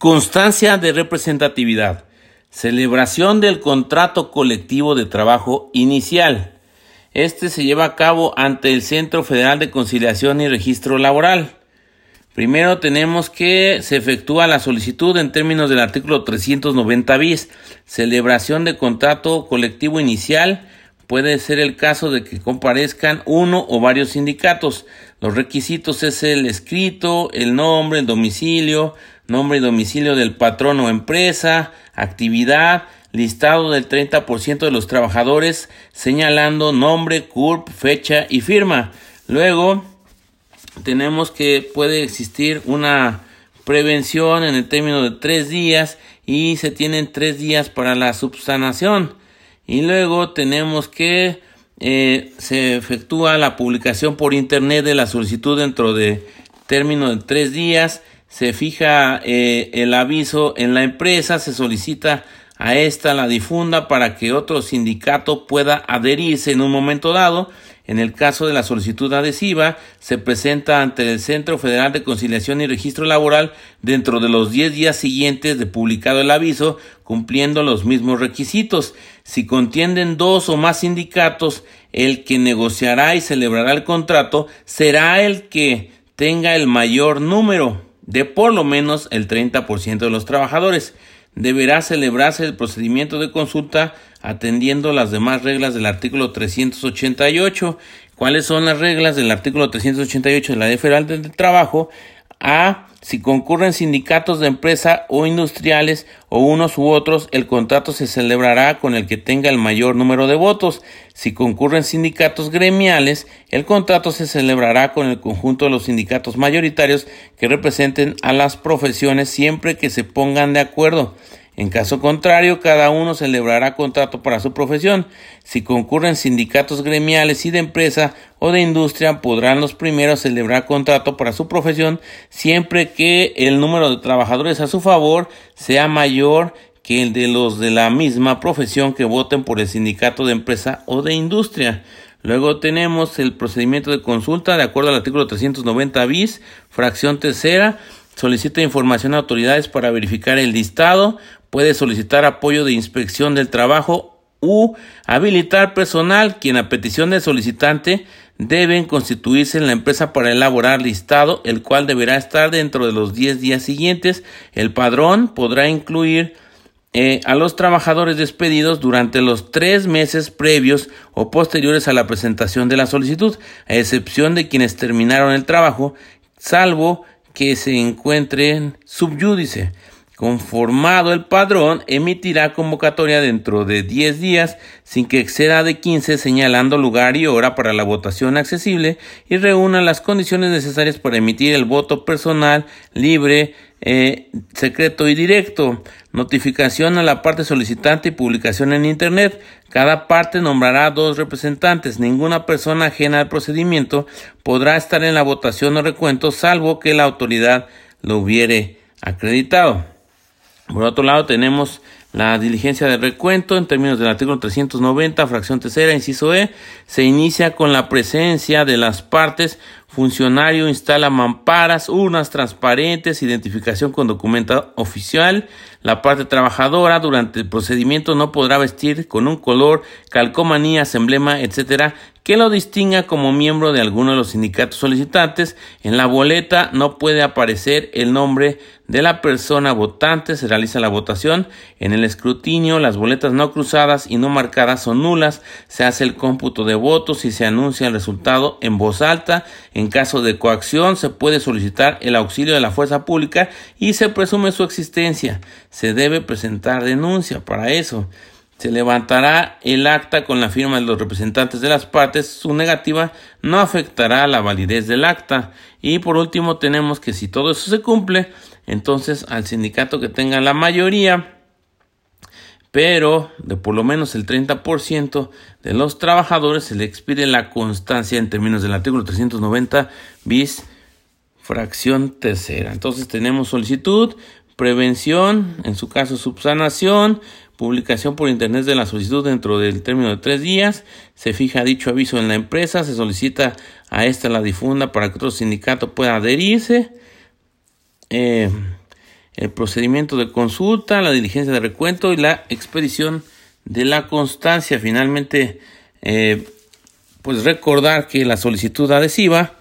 Constancia de representatividad. Celebración del contrato colectivo de trabajo inicial. Este se lleva a cabo ante el Centro Federal de Conciliación y Registro Laboral. Primero tenemos que se efectúa la solicitud en términos del artículo 390 bis, celebración de contrato colectivo inicial. Puede ser el caso de que comparezcan uno o varios sindicatos. Los requisitos es el escrito, el nombre, el domicilio, nombre y domicilio del patrón o empresa, actividad, listado del 30% de los trabajadores, señalando nombre, CURP, fecha y firma. Luego, tenemos que puede existir una prevención en el término de tres días y se tienen tres días para la subsanación. Y luego tenemos que eh, se efectúa la publicación por internet de la solicitud dentro de término de tres días se fija eh, el aviso en la empresa, se solicita a esta la difunda para que otro sindicato pueda adherirse en un momento dado. En el caso de la solicitud adhesiva, se presenta ante el Centro Federal de Conciliación y Registro Laboral dentro de los 10 días siguientes de publicado el aviso, cumpliendo los mismos requisitos. Si contienden dos o más sindicatos, el que negociará y celebrará el contrato será el que tenga el mayor número de por lo menos el 30% de los trabajadores. Deberá celebrarse el procedimiento de consulta atendiendo las demás reglas del artículo 388. ¿Cuáles son las reglas del artículo 388 de la Ley Federal del Trabajo? A. Si concurren sindicatos de empresa o industriales o unos u otros, el contrato se celebrará con el que tenga el mayor número de votos. Si concurren sindicatos gremiales, el contrato se celebrará con el conjunto de los sindicatos mayoritarios que representen a las profesiones siempre que se pongan de acuerdo. En caso contrario, cada uno celebrará contrato para su profesión. Si concurren sindicatos gremiales y de empresa o de industria, podrán los primeros celebrar contrato para su profesión siempre que el número de trabajadores a su favor sea mayor que el de los de la misma profesión que voten por el sindicato de empresa o de industria. Luego tenemos el procedimiento de consulta de acuerdo al artículo 390 bis, fracción tercera solicita información a autoridades para verificar el listado, puede solicitar apoyo de inspección del trabajo u habilitar personal quien a petición del solicitante deben constituirse en la empresa para elaborar listado, el cual deberá estar dentro de los 10 días siguientes. El padrón podrá incluir eh, a los trabajadores despedidos durante los tres meses previos o posteriores a la presentación de la solicitud, a excepción de quienes terminaron el trabajo, salvo que se encuentren subyúdice. Conformado el padrón, emitirá convocatoria dentro de 10 días sin que exceda de 15 señalando lugar y hora para la votación accesible y reúna las condiciones necesarias para emitir el voto personal, libre, eh, secreto y directo. Notificación a la parte solicitante y publicación en Internet. Cada parte nombrará dos representantes. Ninguna persona ajena al procedimiento podrá estar en la votación o recuento salvo que la autoridad lo hubiere acreditado. Por otro lado, tenemos la diligencia de recuento en términos del artículo 390, fracción tercera, inciso E, se inicia con la presencia de las partes. Funcionario instala mamparas, urnas transparentes, identificación con documento oficial. La parte trabajadora durante el procedimiento no podrá vestir con un color, calcomanías, emblema, etcétera, que lo distinga como miembro de alguno de los sindicatos solicitantes. En la boleta no puede aparecer el nombre de la persona votante. Se realiza la votación. En el escrutinio, las boletas no cruzadas y no marcadas son nulas. Se hace el cómputo de votos y se anuncia el resultado en voz alta. En caso de coacción, se puede solicitar el auxilio de la fuerza pública y se presume su existencia. Se debe presentar denuncia para eso. Se levantará el acta con la firma de los representantes de las partes. Su negativa no afectará la validez del acta. Y por último tenemos que si todo eso se cumple, entonces al sindicato que tenga la mayoría, pero de por lo menos el 30% de los trabajadores se le expide la constancia en términos del artículo 390 bis fracción tercera. Entonces tenemos solicitud, prevención, en su caso subsanación, publicación por internet de la solicitud dentro del término de tres días, se fija dicho aviso en la empresa, se solicita a esta la difunda para que otro sindicato pueda adherirse. Eh, el procedimiento de consulta, la diligencia de recuento y la expedición de la constancia. Finalmente, eh, pues recordar que la solicitud adhesiva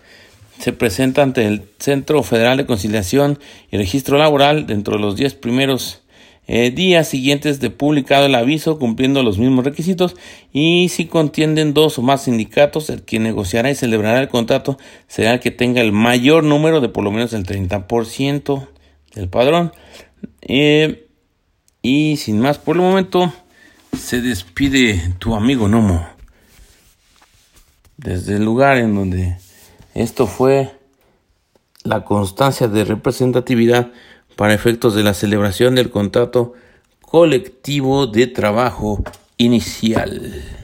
se presenta ante el Centro Federal de Conciliación y Registro Laboral dentro de los 10 primeros eh, días siguientes de publicado el aviso cumpliendo los mismos requisitos y si contienden dos o más sindicatos el que negociará y celebrará el contrato será el que tenga el mayor número de por lo menos el 30% del padrón. Eh, y sin más por el momento se despide tu amigo Nomo. Desde el lugar en donde esto fue la constancia de representatividad para efectos de la celebración del contrato colectivo de trabajo inicial.